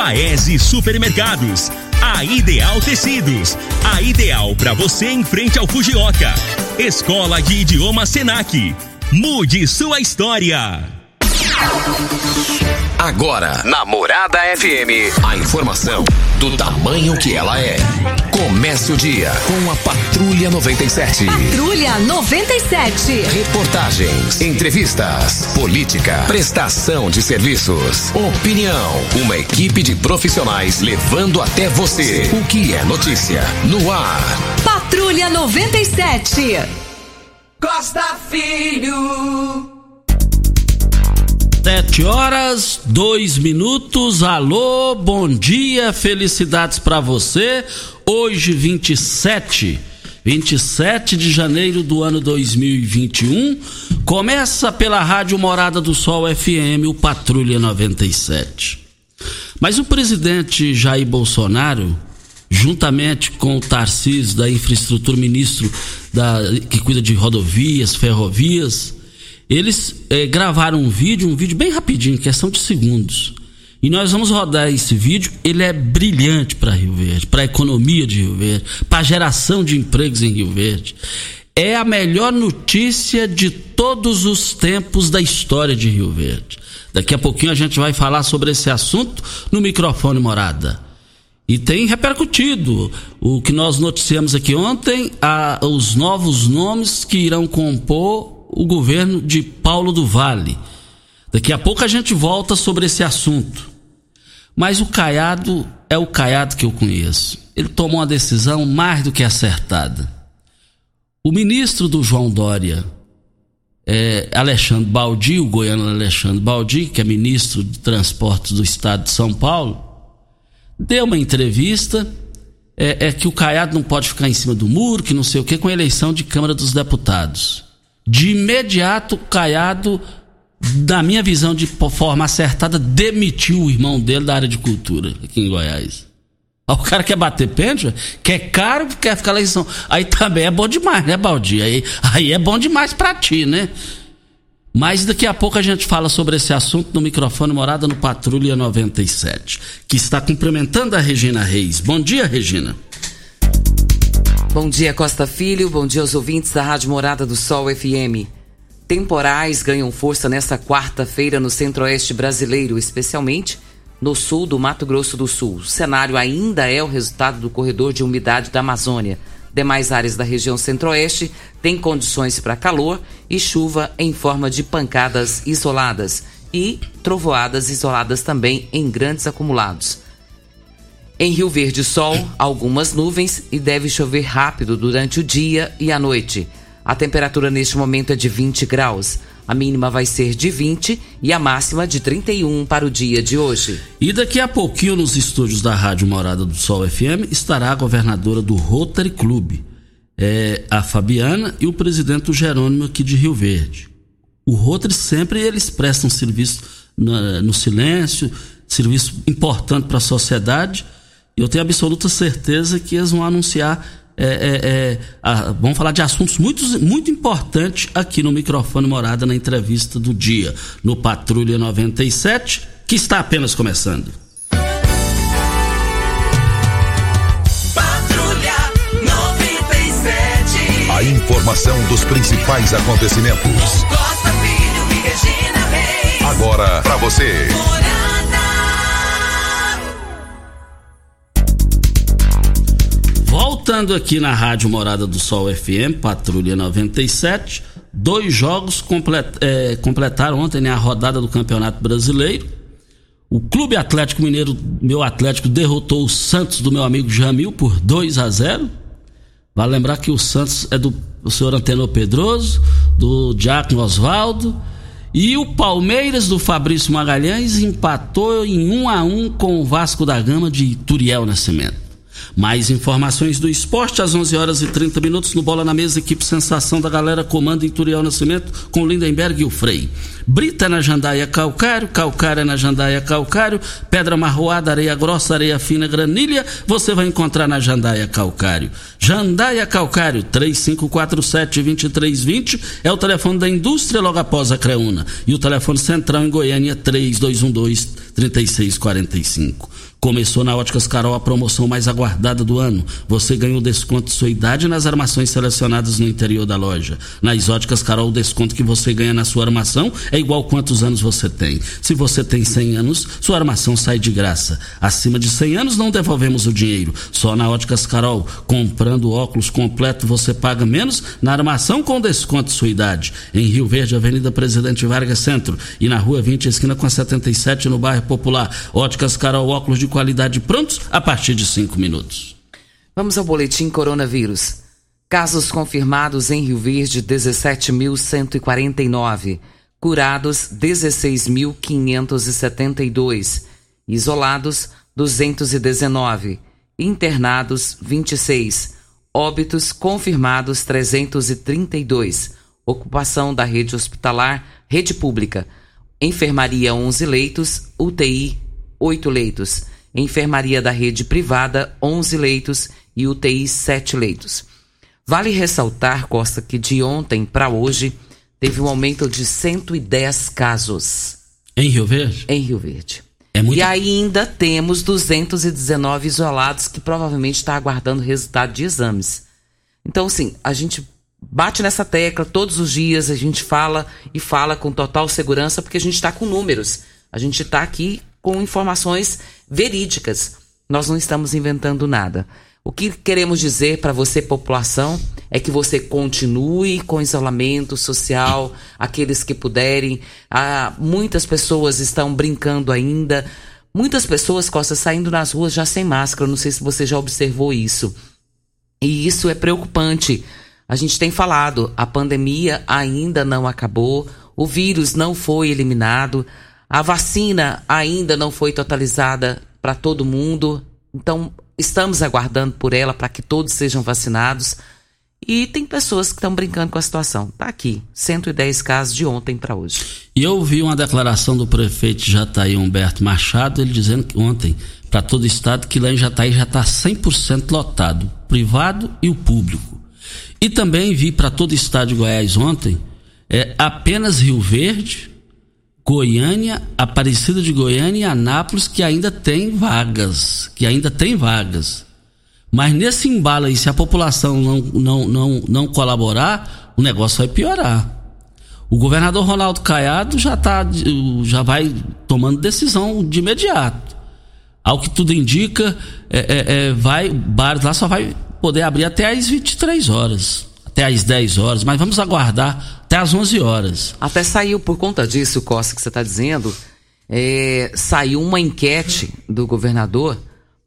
Paese Supermercados. A Ideal Tecidos. A ideal para você em frente ao Fujioka. Escola de Idioma Senac. Mude sua história. Agora, na Morada FM, a informação do tamanho que ela é. Comece o dia com a Patrulha 97. Patrulha 97. Reportagens, entrevistas, política, prestação de serviços, opinião. Uma equipe de profissionais levando até você o que é notícia no ar. Patrulha 97. Costa Filho. Sete horas, dois minutos. Alô, bom dia, felicidades para você. Hoje, 27, 27 de janeiro do ano 2021. Começa pela Rádio Morada do Sol FM, o Patrulha 97. Mas o presidente Jair Bolsonaro, juntamente com o Tarcísio da Infraestrutura, ministro da, que cuida de rodovias, ferrovias, eles é, gravaram um vídeo, um vídeo bem rapidinho, questão de segundos. E nós vamos rodar esse vídeo. Ele é brilhante para Rio Verde, para a economia de Rio Verde, para a geração de empregos em Rio Verde. É a melhor notícia de todos os tempos da história de Rio Verde. Daqui a pouquinho a gente vai falar sobre esse assunto no microfone morada. E tem repercutido o que nós noticiamos aqui ontem, a, os novos nomes que irão compor o governo de Paulo do Vale. Daqui a pouco a gente volta sobre esse assunto. Mas o Caiado é o Caiado que eu conheço. Ele tomou uma decisão mais do que acertada. O ministro do João Dória, é, Alexandre Baldi, o goiano Alexandre Baldi, que é ministro de Transportes do Estado de São Paulo, deu uma entrevista é, é, que o Caiado não pode ficar em cima do muro, que não sei o que, com a eleição de Câmara dos Deputados. De imediato, Caiado, na minha visão de forma acertada, demitiu o irmão dele da área de cultura aqui em Goiás. O cara quer bater pênalti, quer caro, quer ficar lá em São. Aí também é bom demais, né, Baldi? Aí, aí é bom demais pra ti, né? Mas daqui a pouco a gente fala sobre esse assunto no microfone Morada no Patrulha 97, que está cumprimentando a Regina Reis. Bom dia, Regina. Bom dia, Costa Filho. Bom dia aos ouvintes da Rádio Morada do Sol FM. Temporais ganham força nesta quarta-feira no centro-oeste brasileiro, especialmente no sul do Mato Grosso do Sul. O cenário ainda é o resultado do corredor de umidade da Amazônia. Demais áreas da região centro-oeste têm condições para calor e chuva em forma de pancadas isoladas e trovoadas isoladas também em grandes acumulados. Em Rio Verde, sol, algumas nuvens e deve chover rápido durante o dia e a noite. A temperatura neste momento é de 20 graus. A mínima vai ser de 20 e a máxima de 31 para o dia de hoje. E daqui a pouquinho, nos estúdios da Rádio Morada do Sol FM, estará a governadora do Rotary Club, é, a Fabiana, e o presidente Jerônimo aqui de Rio Verde. O Rotary sempre eles prestam serviço no, no silêncio, serviço importante para a sociedade eu tenho absoluta certeza que eles vão anunciar, é, é, é, a, vão falar de assuntos muito, muito importantes aqui no microfone Morada na entrevista do dia, no Patrulha 97, que está apenas começando. Patrulha 97. A informação dos principais acontecimentos. E. Agora para você. Voltando aqui na Rádio Morada do Sol FM, Patrulha 97, Dois jogos complet, é, completaram ontem né, a rodada do Campeonato Brasileiro. O Clube Atlético Mineiro, meu Atlético, derrotou o Santos do meu amigo Jamil por 2 a 0. Vale lembrar que o Santos é do, senhor Antenor Pedroso, do Diácono Oswaldo. E o Palmeiras do Fabrício Magalhães empatou em 1 a 1 com o Vasco da Gama de Turiel Nascimento. Mais informações do esporte às 11 horas e 30 minutos no Bola na Mesa, equipe Sensação da Galera, comando Ituriel Nascimento com Lindenberg e o Frei. Brita na jandaia calcário, calcária na jandaia calcário, pedra marroada, areia grossa, areia fina, granilha, você vai encontrar na jandaia calcário. Jandaia calcário, 3547-2320 é o telefone da indústria logo após a Creuna. E o telefone central em Goiânia, 3212-3645. Começou na Óticas Carol a promoção mais aguardada do ano. Você ganhou desconto de sua idade nas armações selecionadas no interior da loja. Nas Óticas Carol, o desconto que você ganha na sua armação é igual quantos anos você tem. Se você tem 100 anos, sua armação sai de graça. Acima de 100 anos, não devolvemos o dinheiro. Só na Óticas Carol, comprando óculos completo, você paga menos na armação com desconto de sua idade. Em Rio Verde, Avenida Presidente Vargas Centro e na Rua 20, esquina com a 77, no bairro Popular. Óticas Carol, óculos de qualidade prontos a partir de cinco minutos. Vamos ao boletim coronavírus. Casos confirmados em Rio Verde, 17.149. Curados, 16.572. Isolados, 219. Internados, 26. Óbitos confirmados, 332. Ocupação da rede hospitalar, rede pública. Enfermaria, 11 leitos. UTI, 8 leitos enfermaria da rede privada 11 leitos e UTI 7 leitos. Vale ressaltar, Costa, que de ontem para hoje teve um aumento de 110 casos. Em Rio Verde? Em Rio Verde. É muito... E ainda temos 219 isolados que provavelmente está aguardando resultado de exames. Então, assim, a gente bate nessa tecla todos os dias, a gente fala e fala com total segurança, porque a gente está com números. A gente está aqui com informações verídicas. Nós não estamos inventando nada. O que queremos dizer para você, população, é que você continue com isolamento social, aqueles que puderem. Ah, muitas pessoas estão brincando ainda. Muitas pessoas, Costa, saindo nas ruas já sem máscara. Não sei se você já observou isso. E isso é preocupante. A gente tem falado, a pandemia ainda não acabou, o vírus não foi eliminado. A vacina ainda não foi totalizada para todo mundo, então estamos aguardando por ela para que todos sejam vacinados. E tem pessoas que estão brincando com a situação. Tá aqui, 110 casos de ontem para hoje. E eu vi uma declaração do prefeito Jataí Humberto Machado, ele dizendo que ontem, para todo o estado, que lá em Jataí já está 100% lotado, privado e o público. E também vi para todo o estado de Goiás ontem, é, apenas Rio Verde, Goiânia, Aparecida de Goiânia e Anápolis que ainda tem vagas, que ainda tem vagas. Mas nesse embalo aí, se a população não, não, não, não colaborar, o negócio vai piorar. O governador Ronaldo Caiado já, tá, já vai tomando decisão de imediato. Ao que tudo indica, é, é, é, vai, bares lá só vai poder abrir até às 23 horas até às 10 horas, mas vamos aguardar até às 11 horas. Até saiu, por conta disso, Costa, que você está dizendo, é, saiu uma enquete do governador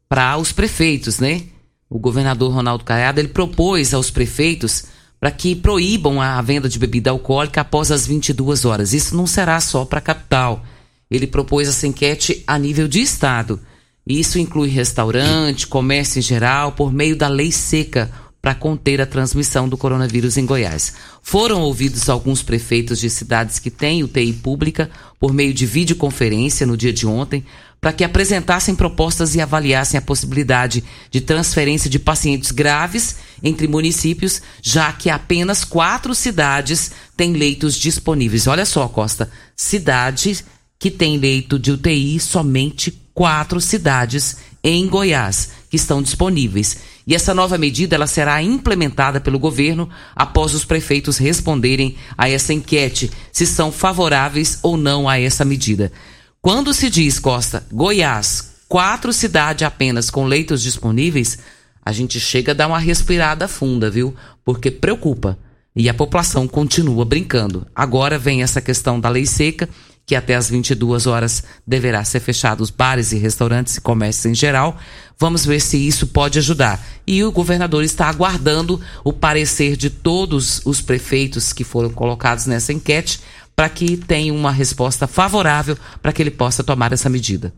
para os prefeitos, né? O governador Ronaldo Caiado, ele propôs aos prefeitos para que proíbam a venda de bebida alcoólica após as 22 horas. Isso não será só para a capital. Ele propôs essa enquete a nível de estado. Isso inclui restaurante, comércio em geral, por meio da lei seca para conter a transmissão do coronavírus em Goiás. Foram ouvidos alguns prefeitos de cidades que têm UTI pública por meio de videoconferência no dia de ontem, para que apresentassem propostas e avaliassem a possibilidade de transferência de pacientes graves entre municípios, já que apenas quatro cidades têm leitos disponíveis. Olha só, Costa, cidade que tem leito de UTI, somente quatro cidades em Goiás que estão disponíveis. E essa nova medida ela será implementada pelo governo após os prefeitos responderem a essa enquete se são favoráveis ou não a essa medida. Quando se diz, Costa, Goiás, quatro cidades apenas com leitos disponíveis, a gente chega a dar uma respirada funda, viu? Porque preocupa. E a população continua brincando. Agora vem essa questão da lei seca, que até às 22 horas deverá ser fechado os bares e restaurantes e comércios em geral. Vamos ver se isso pode ajudar. E o governador está aguardando o parecer de todos os prefeitos que foram colocados nessa enquete para que tenha uma resposta favorável para que ele possa tomar essa medida.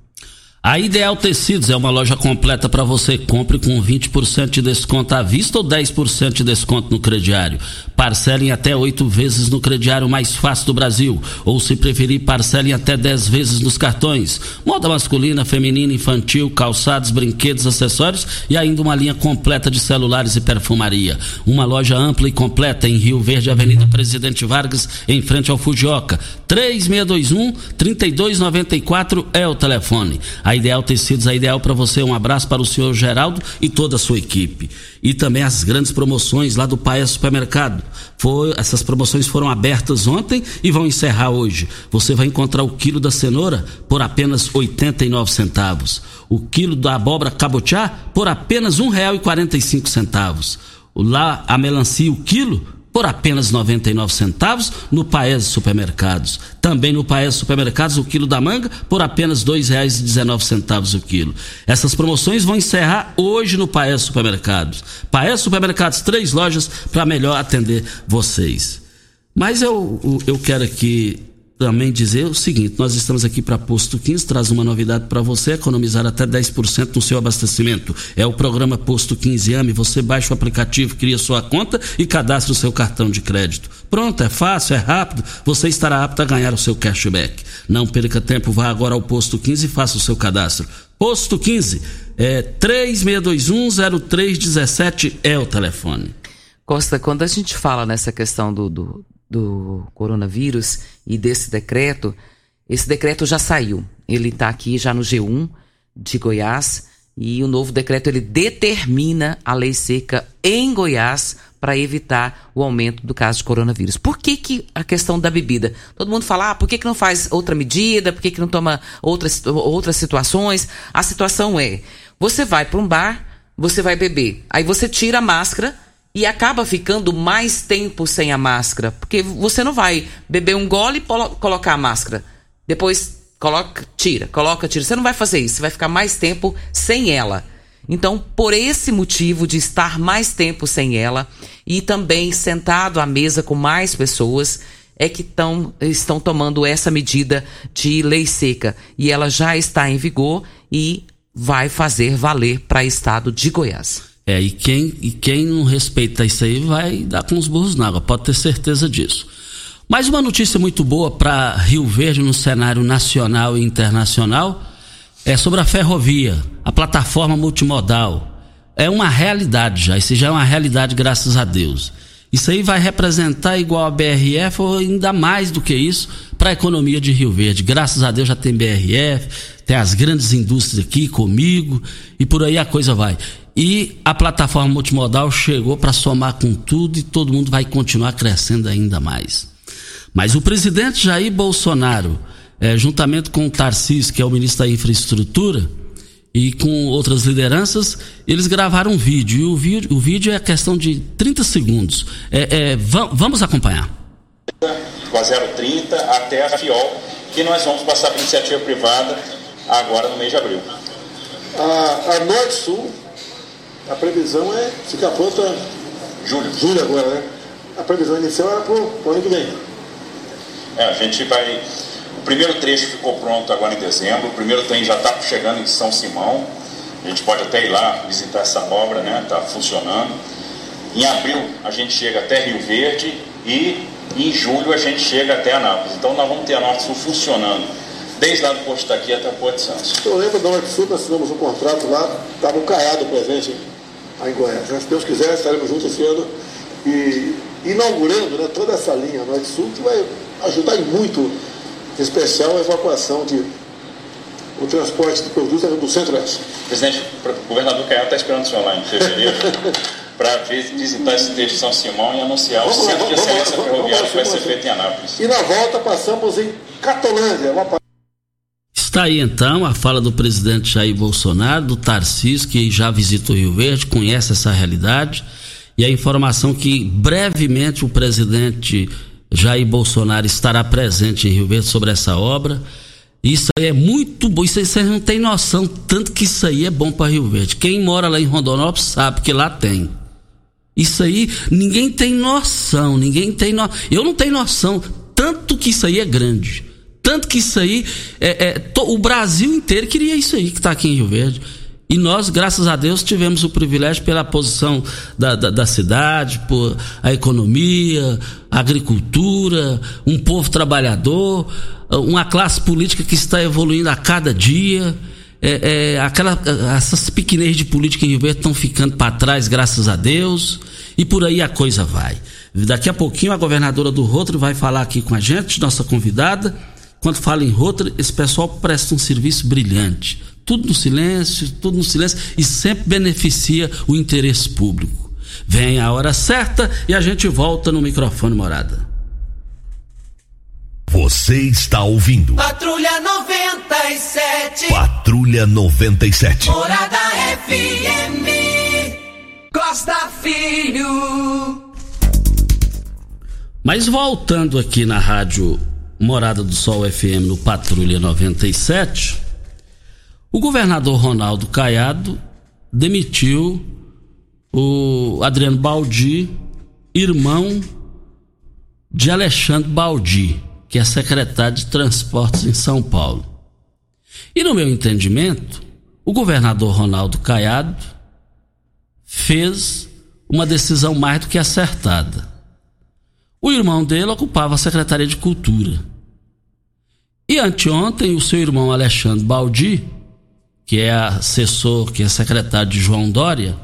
A Ideal Tecidos é uma loja completa para você. Compre com 20% de desconto à vista ou 10% de desconto no crediário. Parcelem até oito vezes no crediário mais fácil do Brasil. Ou, se preferir, parcelem até 10 vezes nos cartões. Moda masculina, feminina, infantil, calçados, brinquedos, acessórios e ainda uma linha completa de celulares e perfumaria. Uma loja ampla e completa em Rio Verde, Avenida Presidente Vargas, em frente ao Fujioka. 3621 3294 é o telefone. A Ideal Tecidos, a ideal para você. Um abraço para o senhor Geraldo e toda a sua equipe. E também as grandes promoções lá do Paes Supermercado. Foi, essas promoções foram abertas ontem e vão encerrar hoje. Você vai encontrar o quilo da cenoura por apenas 89 centavos. O quilo da abóbora cabotiá por apenas cinco centavos. Lá a melancia o quilo por apenas 99 centavos no Paes Supermercados. Também no Paes Supermercados o quilo da manga por apenas R$ 2,19 o quilo. Essas promoções vão encerrar hoje no Paes Supermercados. Paes Supermercados, três lojas para melhor atender vocês. Mas eu, eu quero aqui também dizer o seguinte: nós estamos aqui para Posto 15, traz uma novidade para você, economizar até 10% no seu abastecimento. É o programa Posto 15 AME. Você baixa o aplicativo, cria sua conta e cadastra o seu cartão de crédito. Pronto, é fácil, é rápido. Você estará apto a ganhar o seu cashback. Não perca tempo, vá agora ao Posto 15 e faça o seu cadastro. Posto 15, é 36210317 é o telefone. Costa, quando a gente fala nessa questão do, do do coronavírus e desse decreto, esse decreto já saiu. Ele está aqui já no G1 de Goiás e o novo decreto ele determina a lei seca em Goiás para evitar o aumento do caso de coronavírus. Por que, que a questão da bebida? Todo mundo fala, ah, por que, que não faz outra medida? Por que, que não toma outras, outras situações? A situação é, você vai para um bar, você vai beber, aí você tira a máscara e acaba ficando mais tempo sem a máscara, porque você não vai beber um gole e colocar a máscara. Depois coloca, tira, coloca, tira. Você não vai fazer isso, você vai ficar mais tempo sem ela. Então, por esse motivo de estar mais tempo sem ela e também sentado à mesa com mais pessoas, é que tão, estão tomando essa medida de lei seca. E ela já está em vigor e vai fazer valer para o estado de Goiás. É, e quem, e quem não respeita isso aí vai dar com os burros na água, pode ter certeza disso. Mais uma notícia muito boa para Rio Verde no cenário nacional e internacional é sobre a ferrovia, a plataforma multimodal. É uma realidade já, isso já é uma realidade, graças a Deus. Isso aí vai representar igual a BRF ou ainda mais do que isso para a economia de Rio Verde. Graças a Deus já tem BRF, tem as grandes indústrias aqui comigo e por aí a coisa vai. E a plataforma multimodal chegou para somar com tudo e todo mundo vai continuar crescendo ainda mais. Mas o presidente Jair Bolsonaro, é, juntamente com o Tarcísio, que é o ministro da Infraestrutura, e com outras lideranças, eles gravaram um vídeo. E o vídeo, o vídeo é questão de 30 segundos. É, é, vamos acompanhar. Com a 030 até a FIOL, que nós vamos passar para iniciativa privada agora no mês de abril. A, a Norte-Sul a previsão é ficar pronta julho. julho agora, né? A previsão inicial era para o ano que vem. É, a gente vai. O primeiro trecho ficou pronto agora em dezembro, o primeiro trem já está chegando em São Simão. A gente pode até ir lá visitar essa obra, né? Está funcionando. Em abril a gente chega até Rio Verde e em julho a gente chega até Anápolis. Então nós vamos ter a Norte Sul funcionando desde lá do posto daqui até o Porto de Santos. Eu lembro da Norte Sul, nós assinamos um contrato lá, estava o Caiado presente aí em Goiás. Se Deus quiser, estaremos juntos esse ano e inaugurando né, toda essa linha Norte-Sul, que vai ajudar muito, em especial a evacuação de o transporte de produtos do centro-oeste. Presidente, o governador Caiado está esperando o senhor lá em fevereiro para visitar esse trecho de São Simão e anunciar vamos o centro lá, de excelência ferroviária que vai ser feito em Anápolis. E na volta passamos em Catolândia, uma Está aí então a fala do presidente Jair Bolsonaro, do Tarcísio, que já visitou Rio Verde, conhece essa realidade. e a informação que brevemente o presidente Jair Bolsonaro estará presente em Rio Verde sobre essa obra. Isso aí é muito bom, isso aí vocês não têm noção, tanto que isso aí é bom para Rio Verde. Quem mora lá em Rondonópolis sabe que lá tem. Isso aí, ninguém tem noção, ninguém tem no... Eu não tenho noção, tanto que isso aí é grande. Tanto que isso aí, é, é to... o Brasil inteiro queria isso aí que está aqui em Rio Verde. E nós, graças a Deus, tivemos o privilégio pela posição da, da, da, cidade, por a economia, a agricultura, um povo trabalhador, uma classe política que está evoluindo a cada dia. É, é, aquela, essas pequenez de política em Rio Verde estão ficando para trás, graças a Deus, e por aí a coisa vai. Daqui a pouquinho a governadora do Rotary vai falar aqui com a gente, nossa convidada. Quando fala em Rotary, esse pessoal presta um serviço brilhante tudo no silêncio, tudo no silêncio e sempre beneficia o interesse público. Vem a hora certa e a gente volta no microfone morada. Você está ouvindo. Patrulha 97. Patrulha 97. Morada FM. Costa Filho. Mas voltando aqui na rádio Morada do Sol FM no Patrulha 97, o governador Ronaldo Caiado demitiu o Adriano Baldi, irmão de Alexandre Baldi, que é secretário de Transportes em São Paulo. E no meu entendimento, o governador Ronaldo Caiado fez uma decisão mais do que acertada. O irmão dele ocupava a Secretaria de Cultura. E anteontem, o seu irmão Alexandre Baldi que é assessor, que é secretário de João Dória.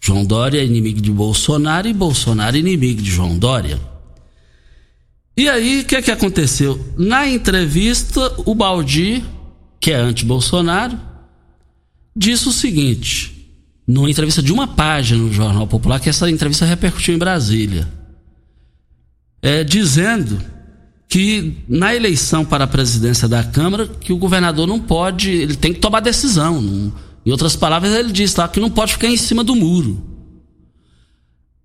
João Dória é inimigo de Bolsonaro e Bolsonaro é inimigo de João Dória. E aí, o que, é que aconteceu? Na entrevista, o Baldi, que é anti-Bolsonaro, disse o seguinte, numa entrevista de uma página no Jornal Popular, que essa entrevista repercutiu em Brasília, é, dizendo que na eleição para a presidência da Câmara, que o governador não pode, ele tem que tomar decisão. Não, em outras palavras, ele diz lá que não pode ficar em cima do muro.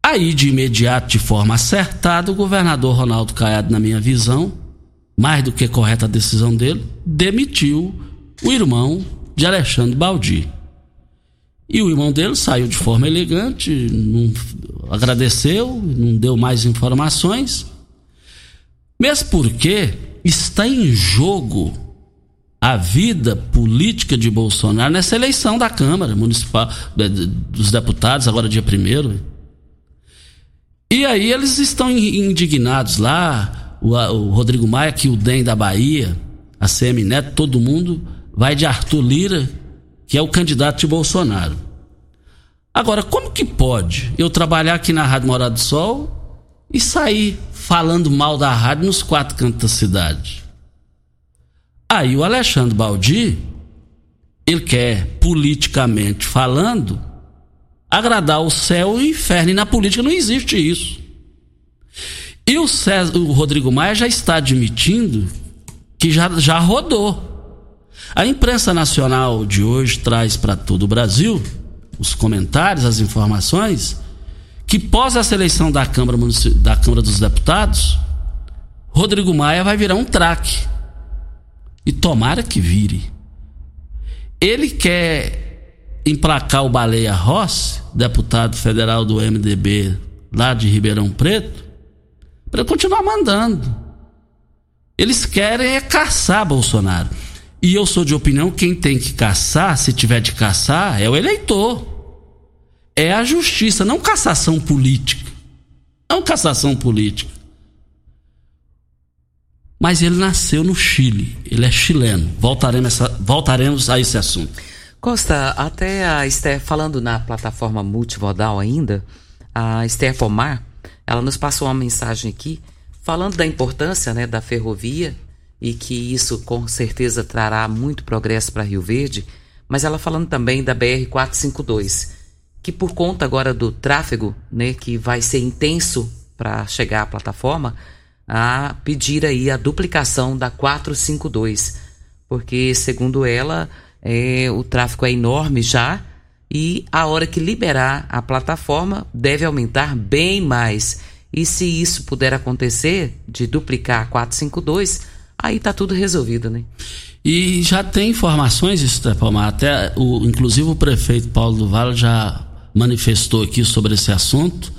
Aí, de imediato, de forma acertada, o governador Ronaldo Caiado, na minha visão, mais do que correta a decisão dele, demitiu o irmão de Alexandre Baldi. E o irmão dele saiu de forma elegante, não agradeceu, não deu mais informações mesmo porque está em jogo a vida política de Bolsonaro nessa eleição da Câmara Municipal dos Deputados, agora dia primeiro. E aí eles estão indignados lá, o, o Rodrigo Maia, que o DEM da Bahia, a CM Neto, todo mundo vai de Arthur Lira, que é o candidato de Bolsonaro. Agora, como que pode eu trabalhar aqui na Rádio Morado do Sol e sair falando mal da rádio nos quatro cantos da cidade. Aí o Alexandre Baldi, ele quer, politicamente falando, agradar o céu e o inferno. E na política não existe isso. E o, César, o Rodrigo Maia já está admitindo que já, já rodou. A imprensa nacional de hoje traz para todo o Brasil os comentários, as informações que pós a seleção da Câmara, da Câmara dos Deputados, Rodrigo Maia vai virar um traque. E tomara que vire. Ele quer emplacar o Baleia Rossi, deputado federal do MDB lá de Ribeirão Preto, para continuar mandando. Eles querem é caçar Bolsonaro. E eu sou de opinião, quem tem que caçar, se tiver de caçar, é o eleitor é a justiça, não cassação política. Não cassação política. Mas ele nasceu no Chile, ele é chileno. Voltaremos, essa, voltaremos a esse assunto. Costa, até a Esther, falando na plataforma multimodal ainda, a Esther Pomar, ela nos passou uma mensagem aqui falando da importância né, da ferrovia e que isso com certeza trará muito progresso para Rio Verde, mas ela falando também da BR 452 que por conta agora do tráfego, né, que vai ser intenso para chegar à plataforma, a pedir aí a duplicação da 452, porque segundo ela, é, o tráfego é enorme já e a hora que liberar a plataforma deve aumentar bem mais. E se isso puder acontecer, de duplicar a 452, aí tá tudo resolvido, né? E já tem informações, Estepomar, até o, inclusive o prefeito Paulo do Vale já manifestou aqui sobre esse assunto.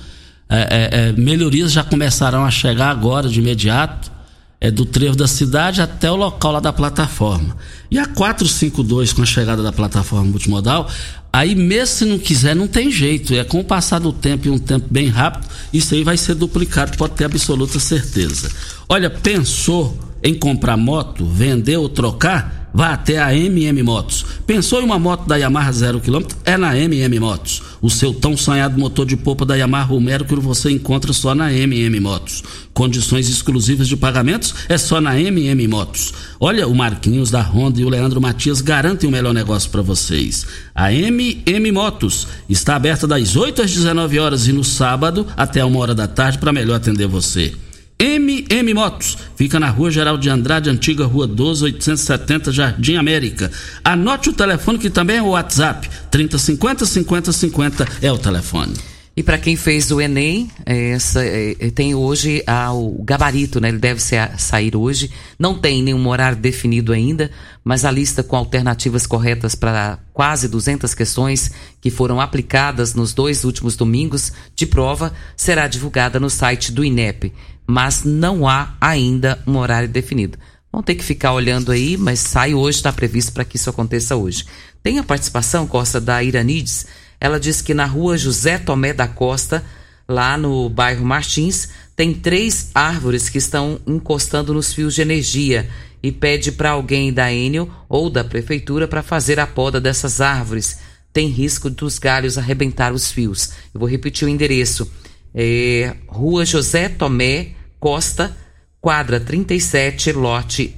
É, é, é, melhorias já começarão a chegar agora, de imediato, é, do trevo da cidade até o local lá da plataforma. E a 452, com a chegada da plataforma multimodal, aí mesmo se não quiser, não tem jeito. É com o passar do tempo e um tempo bem rápido, isso aí vai ser duplicado, pode ter absoluta certeza. Olha, pensou em comprar moto, vender ou trocar? Vá até a MM Motos. Pensou em uma moto da Yamaha 0 km? É na MM Motos. O seu tão sonhado motor de polpa da Yamaha Mercury você encontra só na MM Motos. Condições exclusivas de pagamentos é só na MM Motos. Olha, o Marquinhos da Honda e o Leandro Matias garantem o melhor negócio para vocês. A MM Motos está aberta das 8 às 19 horas e no sábado até uma hora da tarde para melhor atender você. MM Motos. Fica na Rua Geral de Andrade, antiga Rua 12, 870, Jardim América. Anote o telefone que também é o WhatsApp. 3050 5050 é o telefone. E para quem fez o Enem, essa, é, tem hoje ah, o gabarito, né? Ele deve ser, sair hoje. Não tem nenhum horário definido ainda, mas a lista com alternativas corretas para quase 200 questões que foram aplicadas nos dois últimos domingos de prova será divulgada no site do INEP mas não há ainda um horário definido. Vão ter que ficar olhando aí, mas sai hoje, está previsto para que isso aconteça hoje. Tem a participação, Costa, da Iranides. Ela diz que na rua José Tomé da Costa, lá no bairro Martins, tem três árvores que estão encostando nos fios de energia e pede para alguém da Enel ou da prefeitura para fazer a poda dessas árvores. Tem risco dos galhos arrebentar os fios. Eu vou repetir o endereço é, Rua José Tomé Costa, quadra 37, lote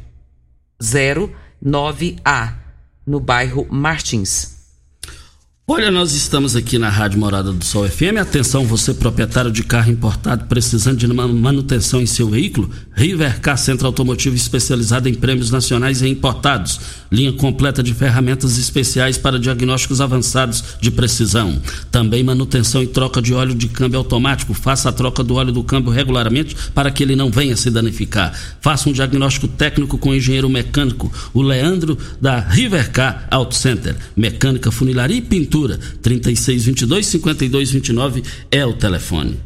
09A, no bairro Martins. Olha, nós estamos aqui na Rádio Morada do Sol FM. Atenção, você proprietário de carro importado precisando de manutenção em seu veículo? Rivercar Centro Automotivo especializado em prêmios nacionais e importados. Linha completa de ferramentas especiais para diagnósticos avançados de precisão. Também manutenção e troca de óleo de câmbio automático. Faça a troca do óleo do câmbio regularmente para que ele não venha se danificar. Faça um diagnóstico técnico com o engenheiro mecânico, o Leandro da Rivercar Auto Center. Mecânica, funilaria e pintura Prefeitura. 3622 5229 é o telefone.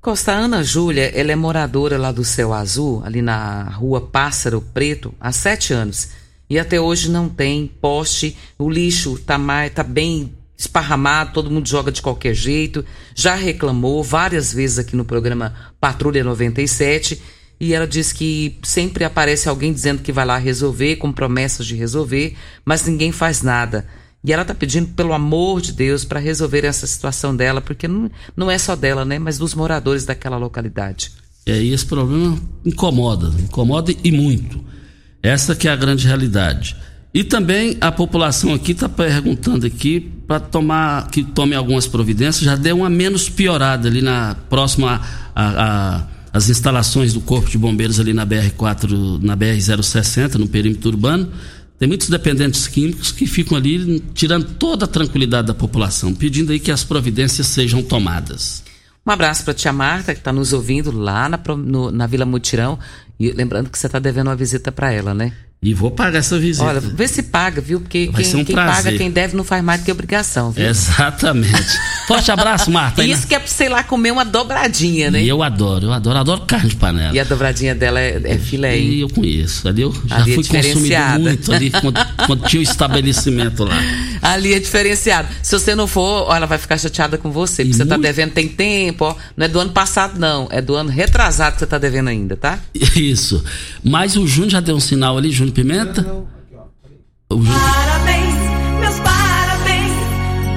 Costa Ana Júlia, ela é moradora lá do Céu Azul, ali na rua Pássaro Preto, há sete anos. E até hoje não tem poste, o lixo tá, mais, tá bem esparramado, todo mundo joga de qualquer jeito. Já reclamou várias vezes aqui no programa Patrulha 97 e ela diz que sempre aparece alguém dizendo que vai lá resolver, com promessas de resolver, mas ninguém faz nada. E ela está pedindo, pelo amor de Deus, para resolver essa situação dela, porque não, não é só dela, né? Mas dos moradores daquela localidade. E aí esse problema incomoda, incomoda e muito. Essa que é a grande realidade. E também a população aqui está perguntando aqui para tomar que tome algumas providências. Já deu uma menos piorada ali na próxima a, a, as instalações do Corpo de Bombeiros ali na BR4, na BR 060, no perímetro urbano tem muitos dependentes químicos que ficam ali tirando toda a tranquilidade da população, pedindo aí que as providências sejam tomadas. Um abraço para a tia Marta, que está nos ouvindo lá na, no, na Vila Mutirão. E lembrando que você está devendo uma visita para ela, né? E vou pagar essa visita. Olha, vê se paga, viu? Porque Vai quem, um quem paga, quem deve, não faz mais do que obrigação, viu? Exatamente. Forte abraço, Marta. Isso que é pra, sei lá, comer uma dobradinha, né? E eu adoro, eu adoro, adoro carne de panela. E a dobradinha dela é, é filé, hein? E eu conheço. Ali eu já ali é fui é consumido muito ali quando, quando, tinha o estabelecimento lá. Ali é diferenciado. Se você não for, ó, ela vai ficar chateada com você, porque você tá muito... tá devendo tem tempo, ó. Não é do ano passado, não. É do ano retrasado que você tá devendo ainda, tá? Isso. Mas o Júnior já deu um sinal ali, Júnior Pimenta. Parabéns, meus parabéns,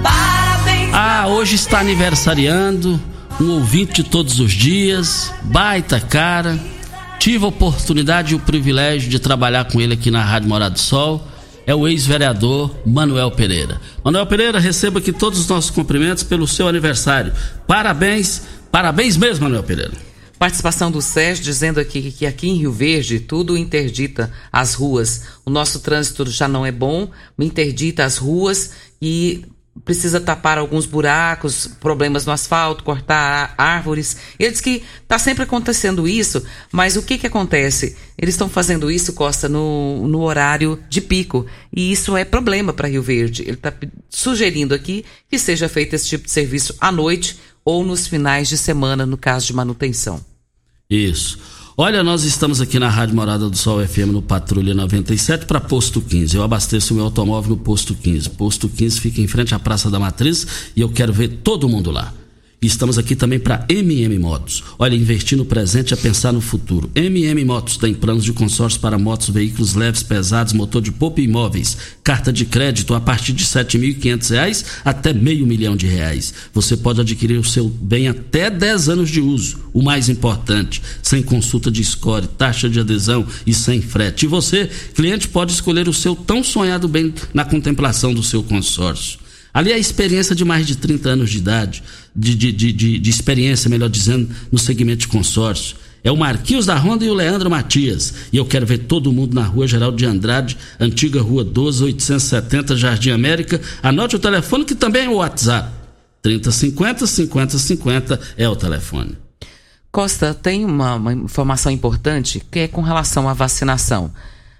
parabéns. Ah, hoje está aniversariando um ouvinte de todos os dias, baita cara. Tive a oportunidade e o privilégio de trabalhar com ele aqui na Rádio Morado do Sol. É o ex-vereador Manuel Pereira. Manuel Pereira, receba aqui todos os nossos cumprimentos pelo seu aniversário. Parabéns, parabéns mesmo, Manuel Pereira. Participação do Sérgio dizendo aqui que aqui em Rio Verde tudo interdita as ruas. O nosso trânsito já não é bom, interdita as ruas e precisa tapar alguns buracos, problemas no asfalto, cortar árvores. Ele diz que está sempre acontecendo isso, mas o que, que acontece? Eles estão fazendo isso, Costa, no, no horário de pico. E isso é problema para Rio Verde. Ele está sugerindo aqui que seja feito esse tipo de serviço à noite ou nos finais de semana, no caso de manutenção. Isso. Olha, nós estamos aqui na Rádio Morada do Sol FM no Patrulha 97 para Posto 15. Eu abasteço o meu automóvel no Posto 15. Posto 15 fica em frente à Praça da Matriz e eu quero ver todo mundo lá. E estamos aqui também para MM Motos. Olha, investir no presente é pensar no futuro. MM Motos tem planos de consórcio para motos, veículos leves, pesados, motor de poupa e imóveis. Carta de crédito a partir de R$ 7.500 até meio milhão de reais. Você pode adquirir o seu bem até 10 anos de uso. O mais importante, sem consulta de score, taxa de adesão e sem frete. E você, cliente, pode escolher o seu tão sonhado bem na contemplação do seu consórcio. Ali é a experiência de mais de 30 anos de idade, de, de, de, de, experiência, melhor dizendo, no segmento de consórcio. É o Marquinhos da Ronda e o Leandro Matias. E eu quero ver todo mundo na rua Geraldo de Andrade, antiga rua 12, 870, Jardim América. Anote o telefone que também é o WhatsApp. 3050 5050 é o telefone. Costa, tem uma, uma informação importante que é com relação à vacinação.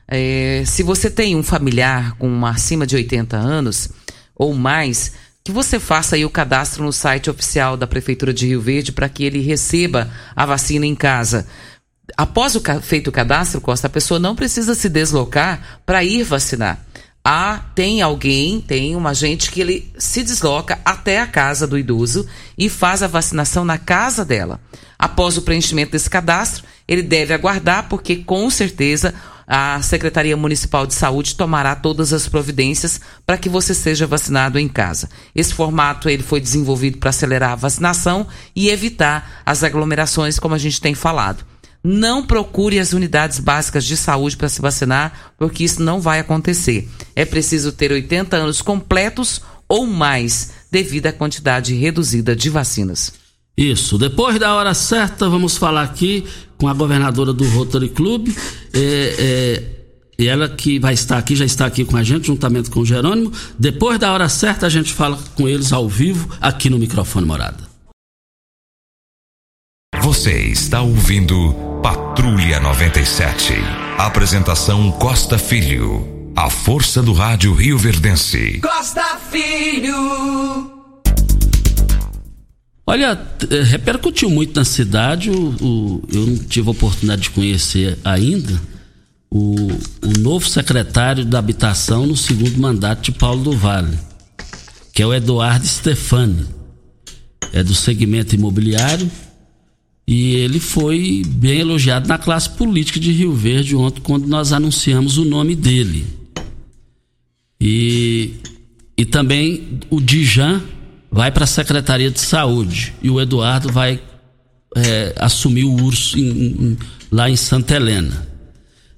É, se você tem um familiar com acima de 80 anos, ou mais, que você faça aí o cadastro no site oficial da Prefeitura de Rio Verde para que ele receba a vacina em casa. Após o feito o cadastro, Costa, a pessoa não precisa se deslocar para ir vacinar. Ah, tem alguém, tem um agente que ele se desloca até a casa do idoso e faz a vacinação na casa dela. Após o preenchimento desse cadastro, ele deve aguardar, porque com certeza a Secretaria Municipal de Saúde tomará todas as providências para que você seja vacinado em casa. Esse formato ele foi desenvolvido para acelerar a vacinação e evitar as aglomerações, como a gente tem falado. Não procure as unidades básicas de saúde para se vacinar, porque isso não vai acontecer. É preciso ter 80 anos completos ou mais, devido à quantidade reduzida de vacinas. Isso. Depois da hora certa, vamos falar aqui com a governadora do Rotary Club. É, é, ela que vai estar aqui, já está aqui com a gente, juntamente com o Jerônimo. Depois da hora certa, a gente fala com eles ao vivo, aqui no microfone Morada. Você está ouvindo Patrulha 97. Apresentação Costa Filho. A força do rádio Rio Verdense. Costa Filho. Olha, eh, repercutiu muito na cidade. O, o, eu não tive a oportunidade de conhecer ainda o, o, novo secretário da Habitação no segundo mandato de Paulo do Vale, que é o Eduardo Stefani. É do segmento imobiliário e ele foi bem elogiado na classe política de Rio Verde ontem, quando nós anunciamos o nome dele. E, e também o Dijan vai para a Secretaria de Saúde e o Eduardo vai é, assumir o urso em, em, lá em Santa Helena.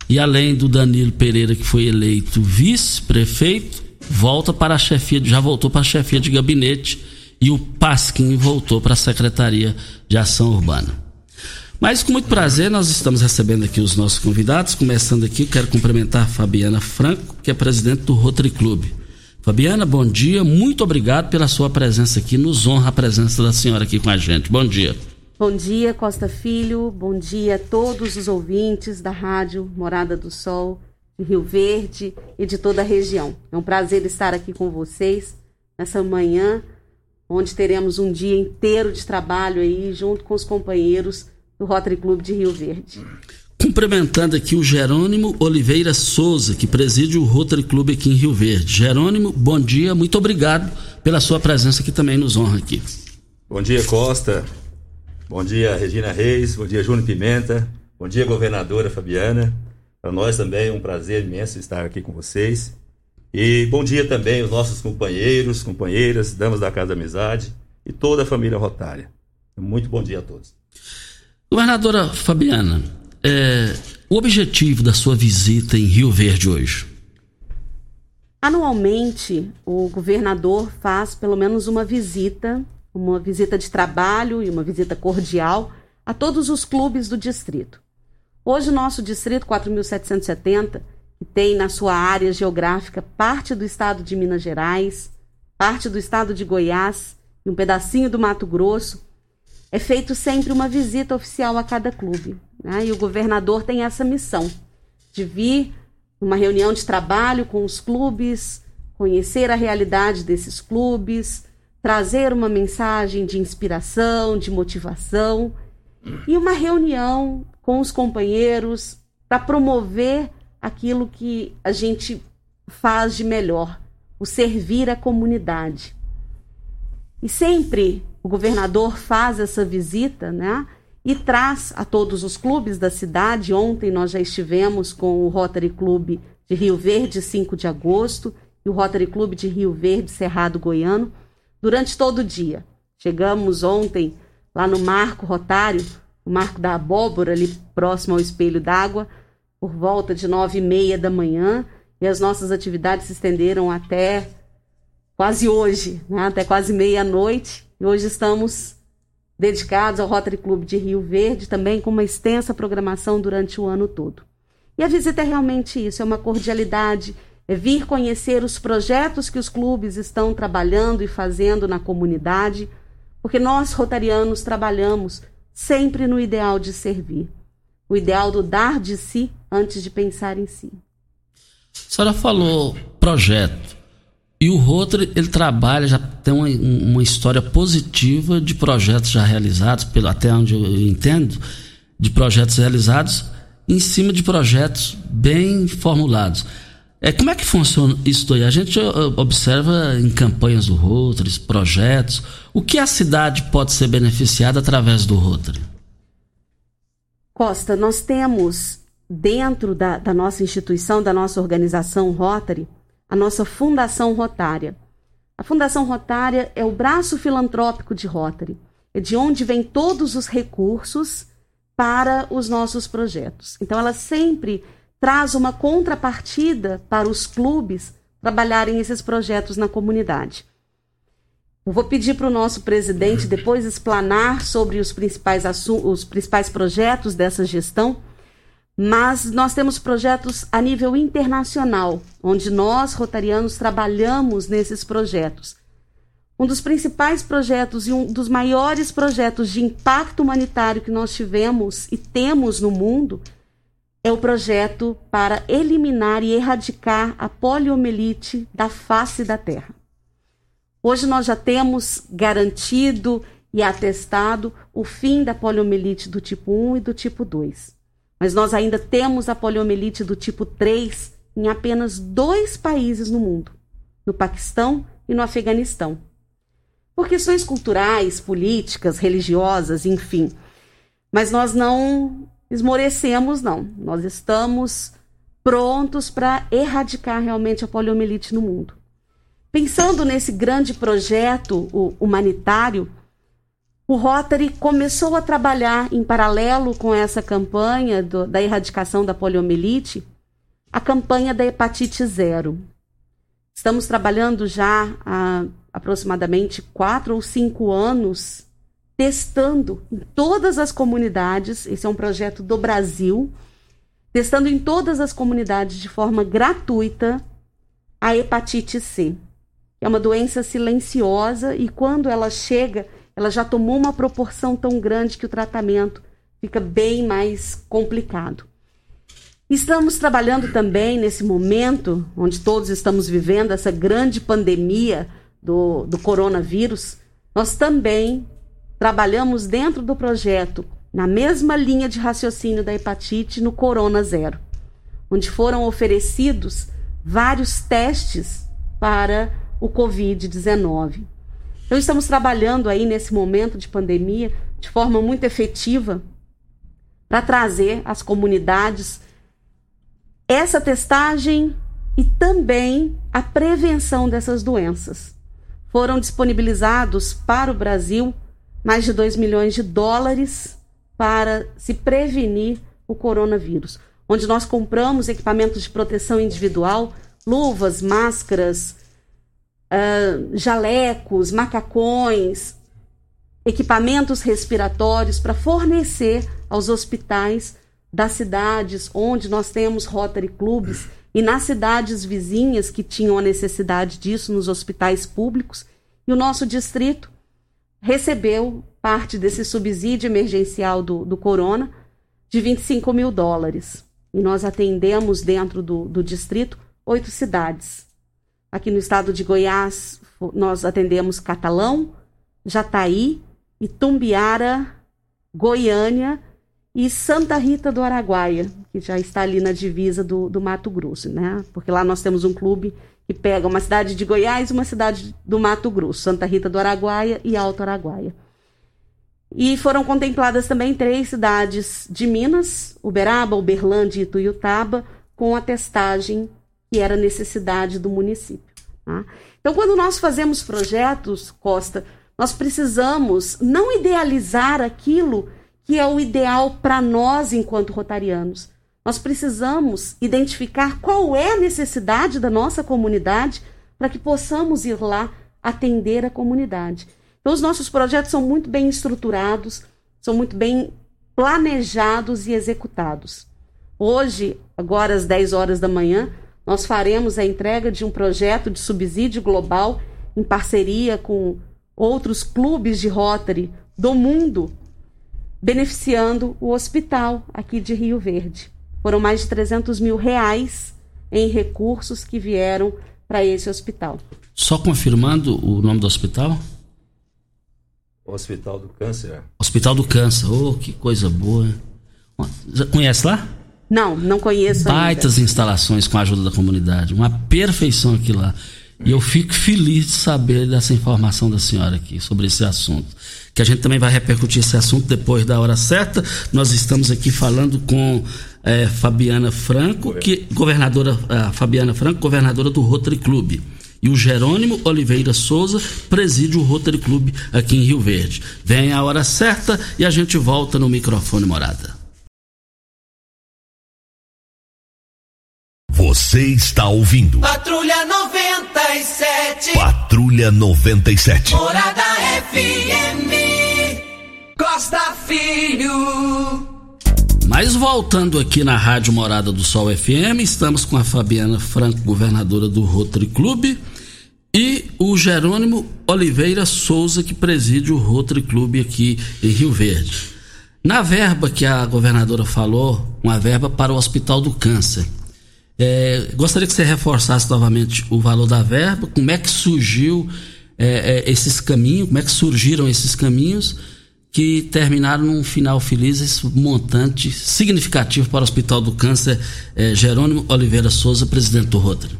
E além do Danilo Pereira, que foi eleito vice-prefeito, volta para a chefia, já voltou para a chefia de gabinete e o Pasquim voltou para a Secretaria de Ação Urbana. Mas com muito prazer nós estamos recebendo aqui os nossos convidados, começando aqui, quero cumprimentar a Fabiana Franco, que é presidente do Rotary Club. Fabiana, bom dia. Muito obrigado pela sua presença aqui. Nos honra a presença da senhora aqui com a gente. Bom dia. Bom dia, Costa Filho. Bom dia a todos os ouvintes da Rádio Morada do Sol, de Rio Verde e de toda a região. É um prazer estar aqui com vocês nessa manhã, onde teremos um dia inteiro de trabalho aí, junto com os companheiros do Rotary Clube de Rio Verde. Cumprimentando aqui o Jerônimo Oliveira Souza, que preside o Rotary Clube aqui em Rio Verde. Jerônimo, bom dia, muito obrigado pela sua presença que também nos honra aqui. Bom dia, Costa. Bom dia, Regina Reis. Bom dia, Júnior Pimenta. Bom dia, governadora Fabiana. Para nós também é um prazer imenso estar aqui com vocês. E bom dia também aos nossos companheiros, companheiras, damas da Casa da Amizade e toda a família Rotária. Muito bom dia a todos. Governadora Fabiana, é, o objetivo da sua visita em Rio Verde hoje? Anualmente, o governador faz pelo menos uma visita, uma visita de trabalho e uma visita cordial a todos os clubes do distrito. Hoje, nosso distrito 4770, que tem na sua área geográfica parte do estado de Minas Gerais, parte do estado de Goiás e um pedacinho do Mato Grosso, é feito sempre uma visita oficial a cada clube. Né? E o governador tem essa missão de vir numa reunião de trabalho com os clubes, conhecer a realidade desses clubes, trazer uma mensagem de inspiração, de motivação e uma reunião com os companheiros para promover aquilo que a gente faz de melhor, o servir a comunidade. E sempre o governador faz essa visita, né? E traz a todos os clubes da cidade. Ontem nós já estivemos com o Rotary Clube de Rio Verde, 5 de agosto, e o Rotary Clube de Rio Verde, Cerrado Goiano, durante todo o dia. Chegamos ontem lá no Marco Rotário, o Marco da Abóbora, ali próximo ao Espelho d'Água, por volta de nove e meia da manhã, e as nossas atividades se estenderam até quase hoje, né? até quase meia-noite. E hoje estamos dedicados ao Rotary Clube de Rio Verde, também com uma extensa programação durante o ano todo. E a visita é realmente isso, é uma cordialidade, é vir conhecer os projetos que os clubes estão trabalhando e fazendo na comunidade, porque nós rotarianos trabalhamos sempre no ideal de servir, o ideal do dar de si antes de pensar em si. A senhora falou projeto. E o Rotary, ele trabalha, já tem uma, uma história positiva de projetos já realizados, pelo, até onde eu entendo, de projetos realizados em cima de projetos bem formulados. É, como é que funciona isso aí? A gente observa em campanhas do Rotary, projetos. O que a cidade pode ser beneficiada através do Rotary? Costa, nós temos dentro da, da nossa instituição, da nossa organização Rotary, a nossa Fundação Rotária. A Fundação Rotária é o braço filantrópico de Rotary. É de onde vêm todos os recursos para os nossos projetos. Então, ela sempre traz uma contrapartida para os clubes trabalharem esses projetos na comunidade. Eu vou pedir para o nosso presidente depois explanar sobre os principais, os principais projetos dessa gestão mas nós temos projetos a nível internacional, onde nós, rotarianos, trabalhamos nesses projetos. Um dos principais projetos e um dos maiores projetos de impacto humanitário que nós tivemos e temos no mundo é o projeto para eliminar e erradicar a poliomielite da face da Terra. Hoje nós já temos garantido e atestado o fim da poliomielite do tipo 1 e do tipo 2. Mas nós ainda temos a poliomielite do tipo 3 em apenas dois países no mundo, no Paquistão e no Afeganistão. Por questões culturais, políticas, religiosas, enfim. Mas nós não esmorecemos, não. Nós estamos prontos para erradicar realmente a poliomielite no mundo. Pensando nesse grande projeto humanitário, o Rotary começou a trabalhar em paralelo com essa campanha do, da erradicação da poliomielite, a campanha da hepatite zero. Estamos trabalhando já há aproximadamente quatro ou cinco anos testando em todas as comunidades. Esse é um projeto do Brasil, testando em todas as comunidades de forma gratuita a hepatite C. É uma doença silenciosa e quando ela chega ela já tomou uma proporção tão grande que o tratamento fica bem mais complicado. Estamos trabalhando também nesse momento onde todos estamos vivendo essa grande pandemia do, do coronavírus, nós também trabalhamos dentro do projeto, na mesma linha de raciocínio da hepatite, no Corona Zero, onde foram oferecidos vários testes para o Covid-19. Então, estamos trabalhando aí nesse momento de pandemia de forma muito efetiva para trazer às comunidades essa testagem e também a prevenção dessas doenças. Foram disponibilizados para o Brasil mais de 2 milhões de dólares para se prevenir o coronavírus, onde nós compramos equipamentos de proteção individual, luvas, máscaras, uh, jalecos, macacões, equipamentos respiratórios para fornecer aos hospitais das cidades onde nós temos Rotary Clubes e nas cidades vizinhas que tinham a necessidade disso, nos hospitais públicos. E o nosso distrito recebeu parte desse subsídio emergencial do, do Corona de 25 mil dólares. E nós atendemos dentro do, do distrito oito cidades. Aqui no estado de Goiás, nós atendemos Catalão, Jataí, Itumbiara, Goiânia e Santa Rita do Araguaia, que já está ali na divisa do, do Mato Grosso, né? Porque lá nós temos um clube que pega uma cidade de Goiás e uma cidade do Mato Grosso, Santa Rita do Araguaia e Alto Araguaia. E foram contempladas também três cidades de Minas, Uberaba, Uberlândia e Ituiutaba, com a testagem que era necessidade do município. Tá? Então, quando nós fazemos projetos, Costa, nós precisamos não idealizar aquilo que é o ideal para nós enquanto rotarianos. Nós precisamos identificar qual é a necessidade da nossa comunidade para que possamos ir lá atender a comunidade. Então, os nossos projetos são muito bem estruturados, são muito bem planejados e executados. Hoje, agora às 10 horas da manhã, nós faremos a entrega de um projeto de subsídio global em parceria com outros clubes de Rotary do mundo beneficiando o hospital aqui de Rio Verde. Foram mais de 300 mil reais em recursos que vieram para esse hospital. Só confirmando o nome do hospital? Hospital do Câncer. Hospital do Câncer, oh, que coisa boa. Já conhece lá? Não, não conheço Baitas ainda. instalações com a ajuda da comunidade, uma perfeição aqui lá. E eu fico feliz de saber dessa informação da senhora aqui sobre esse assunto que a gente também vai repercutir esse assunto depois da hora certa. Nós estamos aqui falando com é, Fabiana Franco, que governadora Fabiana Franco, governadora do Rotary Clube. E o Jerônimo Oliveira Souza preside o Rotary Clube aqui em Rio Verde. Vem a hora certa e a gente volta no microfone morada. Você está ouvindo. Patrulha 97. Patrulha 97. Morada FM. Costa Filho. Mas voltando aqui na Rádio Morada do Sol FM, estamos com a Fabiana Franco, governadora do Rotary Clube, e o Jerônimo Oliveira Souza, que preside o Rotary Clube aqui em Rio Verde. Na verba que a governadora falou, uma verba para o Hospital do Câncer. É, gostaria que você reforçasse novamente o valor da verba, como é que surgiu é, é, esses caminhos, como é que surgiram esses caminhos que terminaram num final feliz esse montante significativo para o Hospital do Câncer é, Jerônimo Oliveira Souza, presidente do Rotary.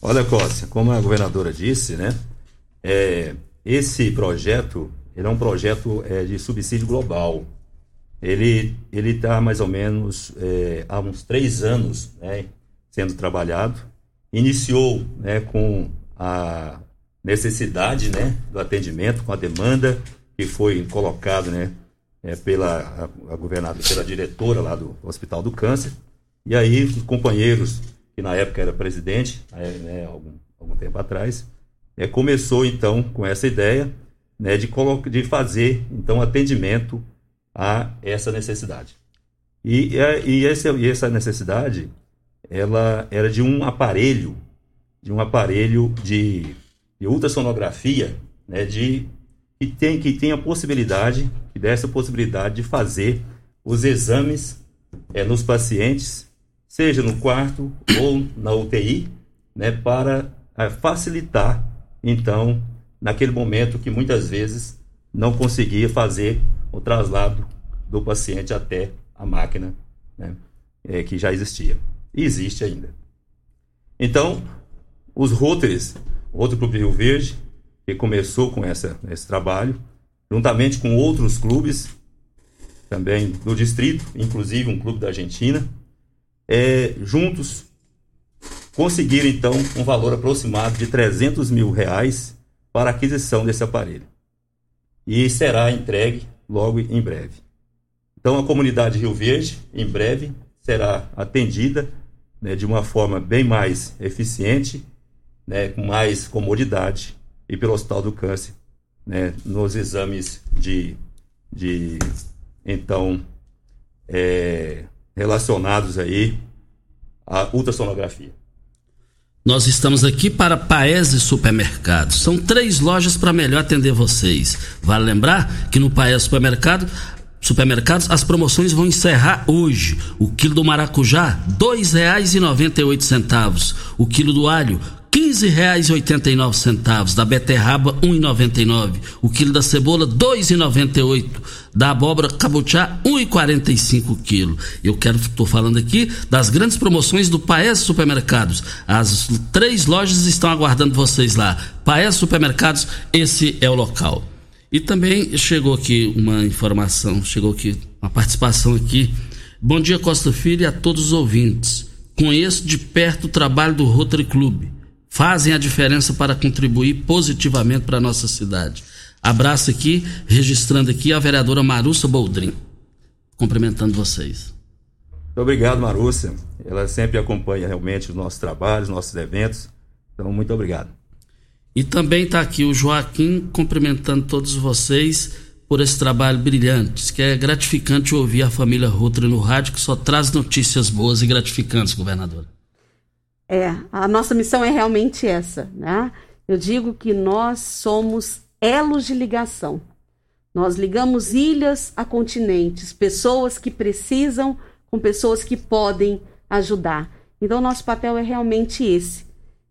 Olha, Costa, como a governadora disse, né, é, esse projeto ele é um projeto é, de subsídio global ele está mais ou menos é, há uns três anos né, sendo trabalhado. Iniciou né, com a necessidade né, do atendimento, com a demanda que foi colocado né, é, pela a, a pela diretora lá do Hospital do Câncer. E aí os companheiros, que na época era presidente, né, algum, algum tempo atrás, é, começou então com essa ideia né, de, de fazer então atendimento a essa necessidade. E, e, essa, e essa necessidade, ela era de um aparelho, de um aparelho de, de ultrassonografia, né, de, que, tem, que tem a possibilidade, que dessa possibilidade de fazer os exames é, nos pacientes, seja no quarto ou na UTI, né, para é, facilitar, então, naquele momento que muitas vezes não conseguia fazer o traslado do paciente até a máquina né, é, que já existia. E existe ainda. Então, os Rotaries, outro clube Rio Verde, que começou com essa, esse trabalho, juntamente com outros clubes, também do distrito, inclusive um clube da Argentina, é, juntos conseguiram então um valor aproximado de 300 mil reais para aquisição desse aparelho. E será entregue logo em breve. Então, a comunidade Rio Verde, em breve, será atendida né, de uma forma bem mais eficiente, né, com mais comodidade, e pelo Hospital do Câncer, né, nos exames de, de então, é, relacionados aí a ultrassonografia. Nós estamos aqui para Paese Supermercados. São três lojas para melhor atender vocês. Vale lembrar que no Paese Supermercado supermercados, as promoções vão encerrar hoje. O quilo do maracujá, oito centavos. O quilo do alho, nove centavos. Da beterraba, um e noventa e nove. O quilo da cebola, dois e noventa e oito. Da abóbora cabotiá, um e quarenta cinco quilo. Eu quero, estou falando aqui das grandes promoções do Paes Supermercados. As três lojas estão aguardando vocês lá. Paes Supermercados, esse é o local. E também chegou aqui uma informação, chegou aqui uma participação aqui. Bom dia, Costa Filho e a todos os ouvintes. Conheço de perto o trabalho do Rotary Club. Fazem a diferença para contribuir positivamente para a nossa cidade. Abraço aqui, registrando aqui a vereadora Marussa Boldrin. Cumprimentando vocês. Muito obrigado, Marussa. Ela sempre acompanha realmente os nossos trabalhos, os nossos eventos. Então, muito obrigado. E também está aqui o Joaquim cumprimentando todos vocês por esse trabalho brilhante, que é gratificante ouvir a família Rotary no rádio, que só traz notícias boas e gratificantes, governador. É, a nossa missão é realmente essa, né? Eu digo que nós somos elos de ligação. Nós ligamos ilhas a continentes, pessoas que precisam com pessoas que podem ajudar. Então, nosso papel é realmente esse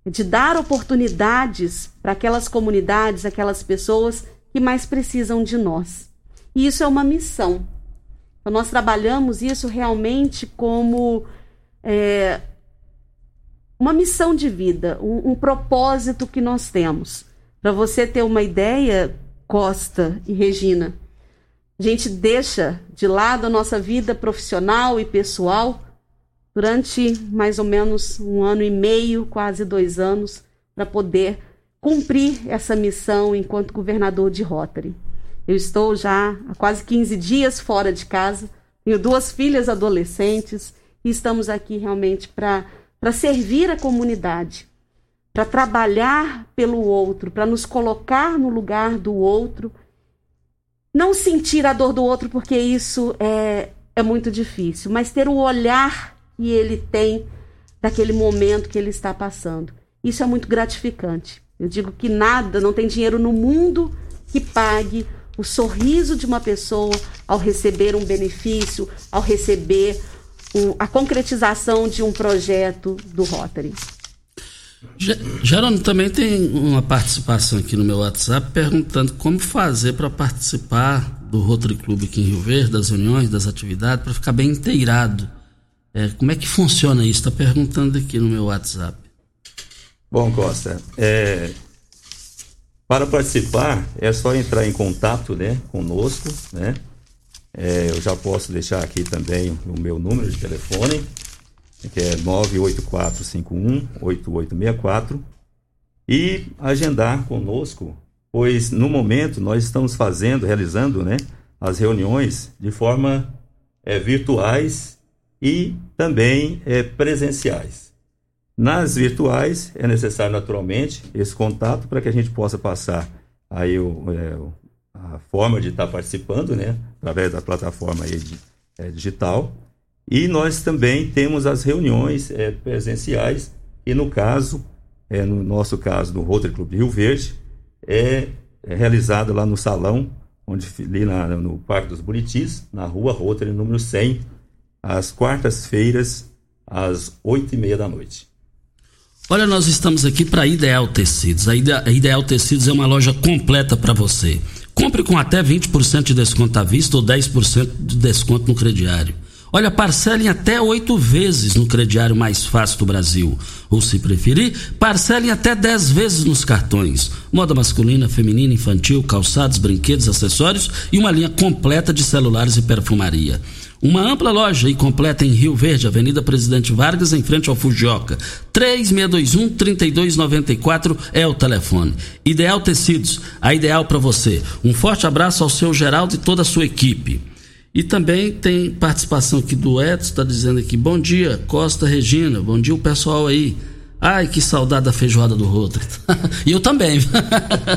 de dar oportunidades para aquelas comunidades, aquelas pessoas que mais precisam de nós. E isso é uma missão. Então, nós trabalhamos isso realmente como é, uma missão de vida, um, um propósito que nós temos. Para você ter uma ideia, Costa e Regina, a gente deixa de lado a nossa vida profissional e pessoal durante mais ou menos um ano e meio, quase dois anos, para poder cumprir essa missão enquanto governador de Rotary. Eu estou já há quase 15 dias fora de casa, tenho duas filhas adolescentes e estamos aqui realmente para servir a comunidade, para trabalhar pelo outro, para nos colocar no lugar do outro, não sentir a dor do outro, porque isso é, é muito difícil, mas ter o olhar que ele tem daquele momento que ele está passando. Isso é muito gratificante. Eu digo que nada, não tem dinheiro no mundo que pague o sorriso de uma pessoa ao receber um benefício, ao receber o, a concretização de um projeto do Rotary. Gerônimo, também tem uma participação aqui no meu WhatsApp perguntando como fazer para participar do Rotary Clube aqui em Rio Verde, das reuniões, das atividades, para ficar bem inteirado é, como é que funciona isso? Está perguntando aqui no meu WhatsApp. Bom, Costa, é, para participar é só entrar em contato né, conosco, né? É, eu já posso deixar aqui também o meu número de telefone, que é 98451-8864, e agendar conosco, pois no momento nós estamos fazendo, realizando né, as reuniões de forma é, virtuais e também é, presenciais. Nas virtuais é necessário naturalmente esse contato para que a gente possa passar aí o, é, a forma de estar participando, né, através da plataforma de, é, digital. E nós também temos as reuniões é, presenciais e no caso, é, no nosso caso do Rotary Club Rio Verde, é, é realizado lá no salão, onde ali na, no Parque dos Buritis, na rua Rotary número 100, às quartas-feiras, às oito e meia da noite. Olha, nós estamos aqui para Ideal Tecidos. A Ideal Tecidos é uma loja completa para você. Compre com até 20% de desconto à vista ou 10% de desconto no crediário. Olha, parcelem até oito vezes no crediário mais fácil do Brasil. Ou, se preferir, parcelem até dez vezes nos cartões. Moda masculina, feminina, infantil, calçados, brinquedos, acessórios e uma linha completa de celulares e perfumaria. Uma ampla loja e completa em Rio Verde, Avenida Presidente Vargas, em frente ao Fujioka. 3621-3294 é o telefone. Ideal Tecidos, a ideal para você. Um forte abraço ao seu Geraldo e toda a sua equipe. E também tem participação aqui do Edson, está dizendo aqui, bom dia, Costa Regina, bom dia o pessoal aí. Ai, que saudade da feijoada do Rotary. e eu também.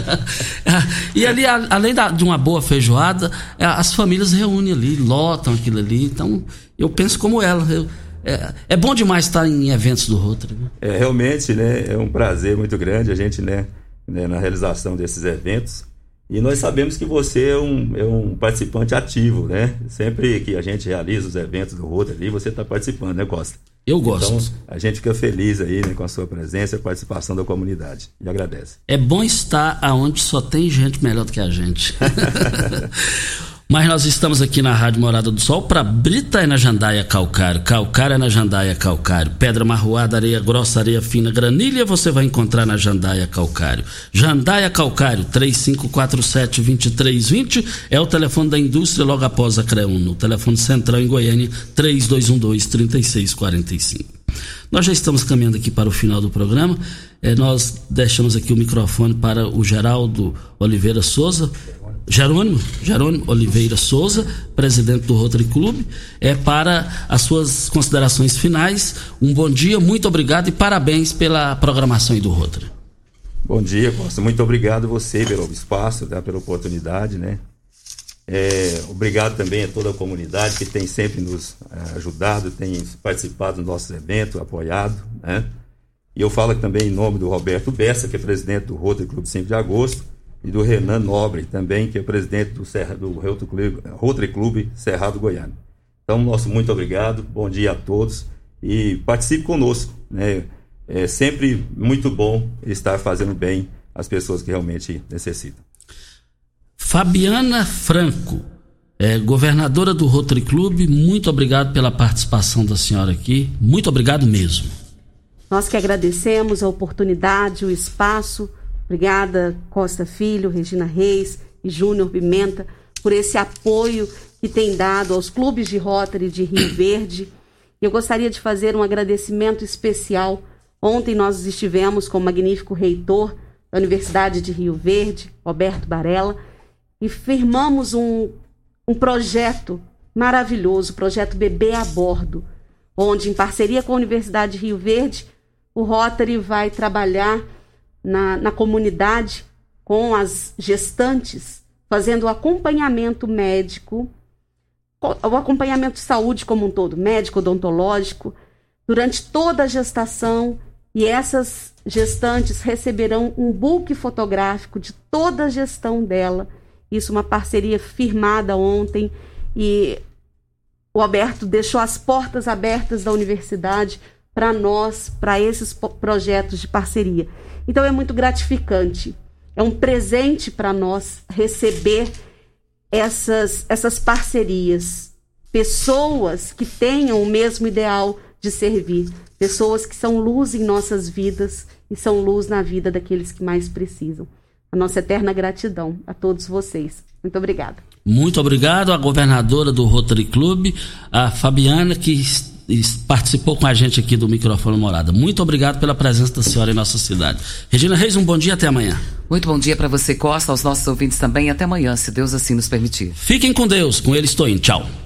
e ali, além da, de uma boa feijoada, as famílias reúnem ali, lotam aquilo ali. Então, eu penso como ela. Eu, É, é bom demais estar em eventos do. Né? É, realmente, né, é um prazer muito grande a gente, né, né, na realização desses eventos. E nós sabemos que você é um, é um participante ativo, né? Sempre que a gente realiza os eventos do Rotary ali, você está participando, né, Costa? Eu gosto. Então, a gente fica feliz aí né, com a sua presença e participação da comunidade. E agradece. É bom estar aonde só tem gente melhor do que a gente. Mas nós estamos aqui na Rádio Morada do Sol para Brita é na Jandaia Calcário, Calcário é na Jandaia Calcário, Pedra Marroada, Areia Grossa, Areia Fina, Granilha você vai encontrar na Jandaia Calcário. Jandaia Calcário, 3547-2320 é o telefone da indústria logo após a CREUN. O telefone central em Goiânia, 3212-3645. Nós já estamos caminhando aqui para o final do programa. É, nós deixamos aqui o microfone para o Geraldo Oliveira Souza Jerônimo, Jerônimo Oliveira Souza, presidente do Rotary Club, é para as suas considerações finais. Um bom dia, muito obrigado e parabéns pela programação aí do Rotary. Bom dia, Costa. Muito obrigado você pelo espaço, tá, pela oportunidade, né? É, obrigado também a toda a comunidade que tem sempre nos é, ajudado, tem participado dos nossos eventos, apoiado, né? E eu falo também em nome do Roberto Bessa, que é presidente do Rotary Clube 5 de Agosto, e do Renan Nobre, também, que é presidente do, Serra, do Rotary Clube Cerrado Goiânia. Então, nosso muito obrigado, bom dia a todos e participe conosco. Né? É sempre muito bom estar fazendo bem às pessoas que realmente necessitam. Fabiana Franco, é, governadora do Rotary Clube, muito obrigado pela participação da senhora aqui. Muito obrigado mesmo. Nós que agradecemos a oportunidade, o espaço Obrigada, Costa Filho, Regina Reis e Júnior Pimenta, por esse apoio que tem dado aos clubes de Rotary de Rio Verde. Eu gostaria de fazer um agradecimento especial. Ontem nós estivemos com o magnífico reitor da Universidade de Rio Verde, Roberto Barella, e firmamos um, um projeto maravilhoso, o projeto Bebê a Bordo, onde, em parceria com a Universidade de Rio Verde, o Rotary vai trabalhar na, na comunidade com as gestantes, fazendo acompanhamento médico, o acompanhamento de saúde como um todo, médico, odontológico, durante toda a gestação. E essas gestantes receberão um book fotográfico de toda a gestão dela. Isso, uma parceria firmada ontem. E o Alberto deixou as portas abertas da universidade para nós, para esses projetos de parceria. Então é muito gratificante. É um presente para nós receber essas, essas parcerias. Pessoas que tenham o mesmo ideal de servir. Pessoas que são luz em nossas vidas e são luz na vida daqueles que mais precisam. A nossa eterna gratidão a todos vocês. Muito obrigada. Muito obrigado à governadora do Rotary Club, a Fabiana, que participou com a gente aqui do microfone Morada. Muito obrigado pela presença da senhora em nossa cidade. Regina Reis, um bom dia até amanhã. Muito bom dia para você, Costa, aos nossos ouvintes também. Até amanhã, se Deus assim nos permitir. Fiquem com Deus. Com ele estou indo. Tchau.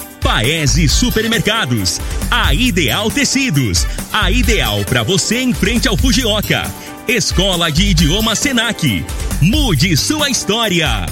Paese Supermercados, a Ideal Tecidos, a ideal para você em frente ao Fujioka. Escola de Idioma Senac. Mude sua história.